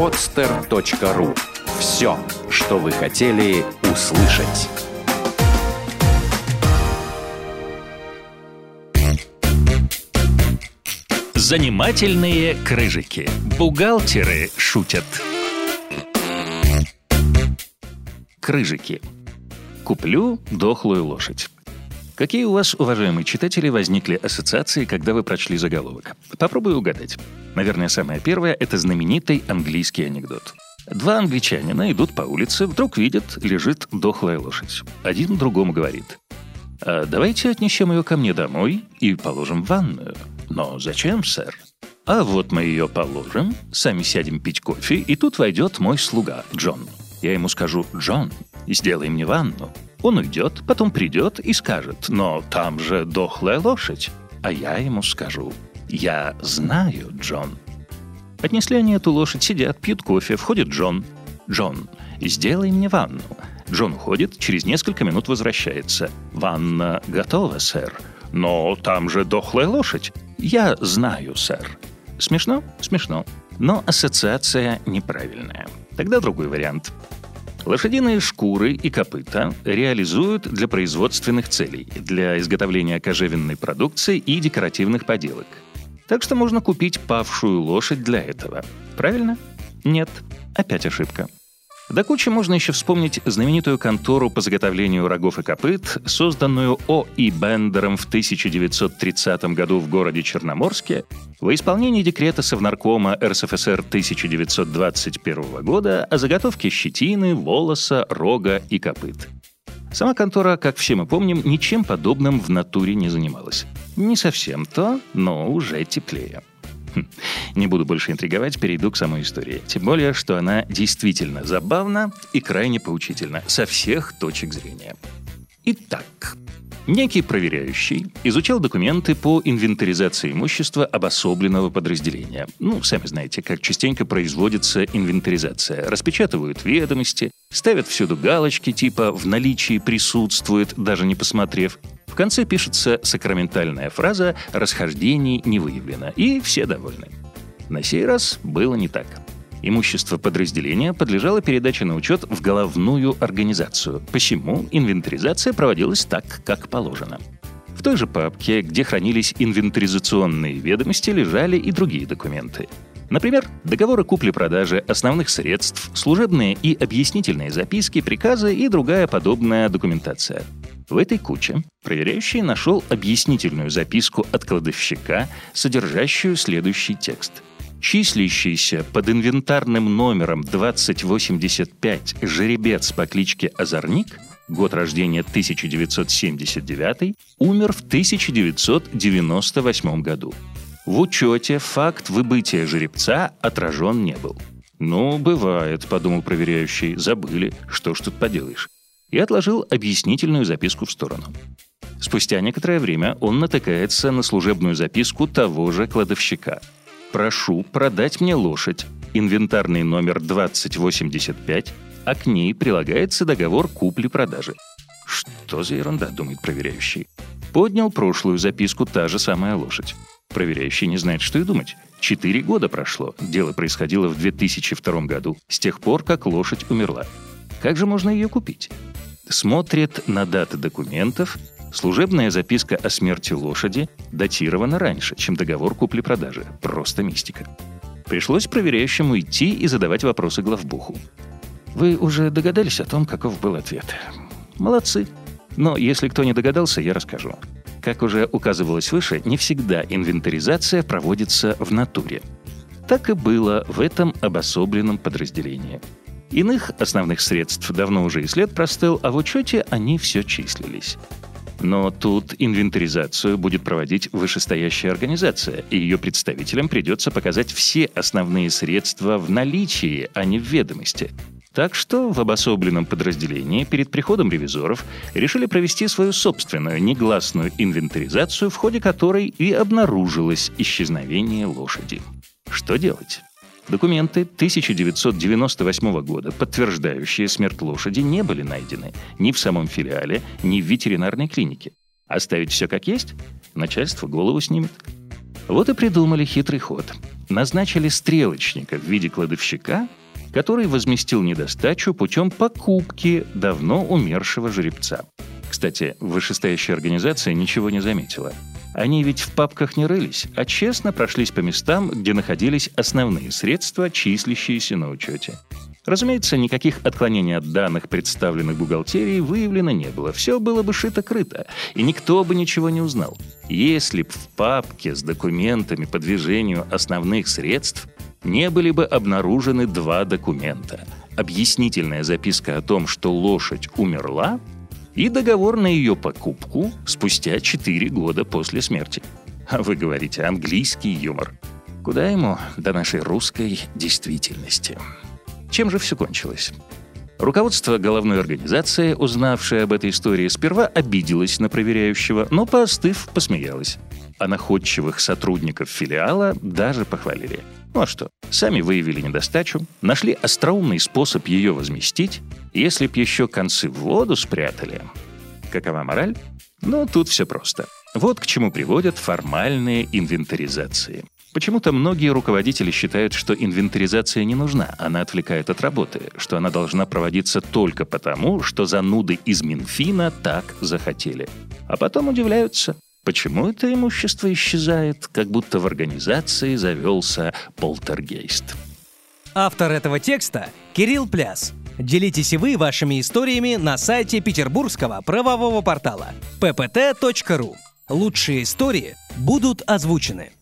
podster.ru. Все, что вы хотели услышать. Занимательные крыжики. Бухгалтеры шутят. Крыжики. Куплю дохлую лошадь. Какие у вас, уважаемые читатели, возникли ассоциации, когда вы прочли заголовок? Попробую угадать. Наверное, самое первое — это знаменитый английский анекдот. Два англичанина идут по улице, вдруг видят, лежит дохлая лошадь. Один другому говорит. «А давайте отнесем ее ко мне домой и положим в ванную. Но зачем, сэр? А вот мы ее положим, сами сядем пить кофе, и тут войдет мой слуга, Джон. Я ему скажу, Джон, сделай мне ванну. Он уйдет, потом придет и скажет, но там же дохлая лошадь. А я ему скажу, я знаю, Джон. Отнесли они эту лошадь, сидят, пьют кофе, входит Джон. Джон, сделай мне ванну. Джон уходит, через несколько минут возвращается. «Ванна готова, сэр». «Но там же дохлая лошадь». «Я знаю, сэр». Смешно? Смешно. Но ассоциация неправильная. Тогда другой вариант. Лошадиные шкуры и копыта реализуют для производственных целей, для изготовления кожевенной продукции и декоративных поделок. Так что можно купить павшую лошадь для этого. Правильно? Нет. Опять ошибка. До кучи можно еще вспомнить знаменитую контору по заготовлению рогов и копыт, созданную О. И. Бендером в 1930 году в городе Черноморске во исполнении декрета Совнаркома РСФСР 1921 года о заготовке щетины, волоса, рога и копыт. Сама контора, как все мы помним, ничем подобным в натуре не занималась. Не совсем то, но уже теплее. Хм. Не буду больше интриговать, перейду к самой истории. Тем более, что она действительно забавна и крайне поучительна со всех точек зрения. Итак, некий проверяющий изучал документы по инвентаризации имущества обособленного подразделения. Ну, сами знаете, как частенько производится инвентаризация. Распечатывают ведомости, ставят всюду галочки типа «в наличии присутствует», даже не посмотрев. В конце пишется сакраментальная фраза «расхождений не выявлено», и все довольны. На сей раз было не так. Имущество подразделения подлежало передаче на учет в головную организацию, посему инвентаризация проводилась так, как положено. В той же папке, где хранились инвентаризационные ведомости, лежали и другие документы. Например, договоры купли-продажи основных средств, служебные и объяснительные записки, приказы и другая подобная документация – в этой куче проверяющий нашел объяснительную записку от кладовщика, содержащую следующий текст. Числящийся под инвентарным номером 2085 жеребец по кличке Озорник, год рождения 1979, умер в 1998 году. В учете факт выбытия жеребца отражен не был. «Ну, бывает», — подумал проверяющий, — «забыли, что ж тут поделаешь» и отложил объяснительную записку в сторону. Спустя некоторое время он натыкается на служебную записку того же кладовщика. «Прошу продать мне лошадь. Инвентарный номер 2085, а к ней прилагается договор купли-продажи». «Что за ерунда?» — думает проверяющий. Поднял прошлую записку та же самая лошадь. Проверяющий не знает, что и думать. Четыре года прошло. Дело происходило в 2002 году, с тех пор, как лошадь умерла. Как же можно ее купить? Смотрит на даты документов, служебная записка о смерти лошади датирована раньше, чем договор купли-продажи. Просто мистика. Пришлось проверяющему идти и задавать вопросы главбуху. Вы уже догадались о том, каков был ответ? Молодцы. Но если кто не догадался, я расскажу. Как уже указывалось выше, не всегда инвентаризация проводится в натуре. Так и было в этом обособленном подразделении – Иных основных средств давно уже и след простыл, а в учете они все числились. Но тут инвентаризацию будет проводить вышестоящая организация, и ее представителям придется показать все основные средства в наличии, а не в ведомости. Так что в обособленном подразделении перед приходом ревизоров решили провести свою собственную негласную инвентаризацию, в ходе которой и обнаружилось исчезновение лошади. Что делать? Документы 1998 года, подтверждающие смерть лошади, не были найдены ни в самом филиале, ни в ветеринарной клинике. Оставить все как есть? Начальство голову снимет. Вот и придумали хитрый ход. назначили стрелочника в виде кладовщика, который возместил недостачу путем покупки давно умершего жеребца. Кстати, вышестоящая организация ничего не заметила. Они ведь в папках не рылись, а честно прошлись по местам, где находились основные средства, числящиеся на учете. Разумеется, никаких отклонений от данных, представленных бухгалтерией, выявлено не было. Все было бы шито-крыто, и никто бы ничего не узнал. Если б в папке с документами по движению основных средств не были бы обнаружены два документа. Объяснительная записка о том, что лошадь умерла, и договор на ее покупку спустя 4 года после смерти. А вы говорите английский юмор. Куда ему до нашей русской действительности? Чем же все кончилось? Руководство головной организации, узнавшее об этой истории, сперва обиделось на проверяющего, но, поостыв, посмеялось. А находчивых сотрудников филиала даже похвалили. Ну а что? Сами выявили недостачу, нашли остроумный способ ее возместить, если б еще концы в воду спрятали. Какова мораль? Ну, тут все просто. Вот к чему приводят формальные инвентаризации. Почему-то многие руководители считают, что инвентаризация не нужна, она отвлекает от работы, что она должна проводиться только потому, что зануды из Минфина так захотели. А потом удивляются, почему это имущество исчезает, как будто в организации завелся полтергейст. Автор этого текста – Кирилл Пляс. Делитесь и вы вашими историями на сайте петербургского правового портала ppt.ru. Лучшие истории будут озвучены.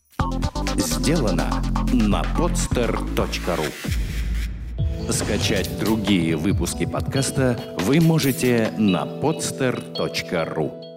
Сделано на podster.ru Скачать другие выпуски подкаста вы можете на podster.ru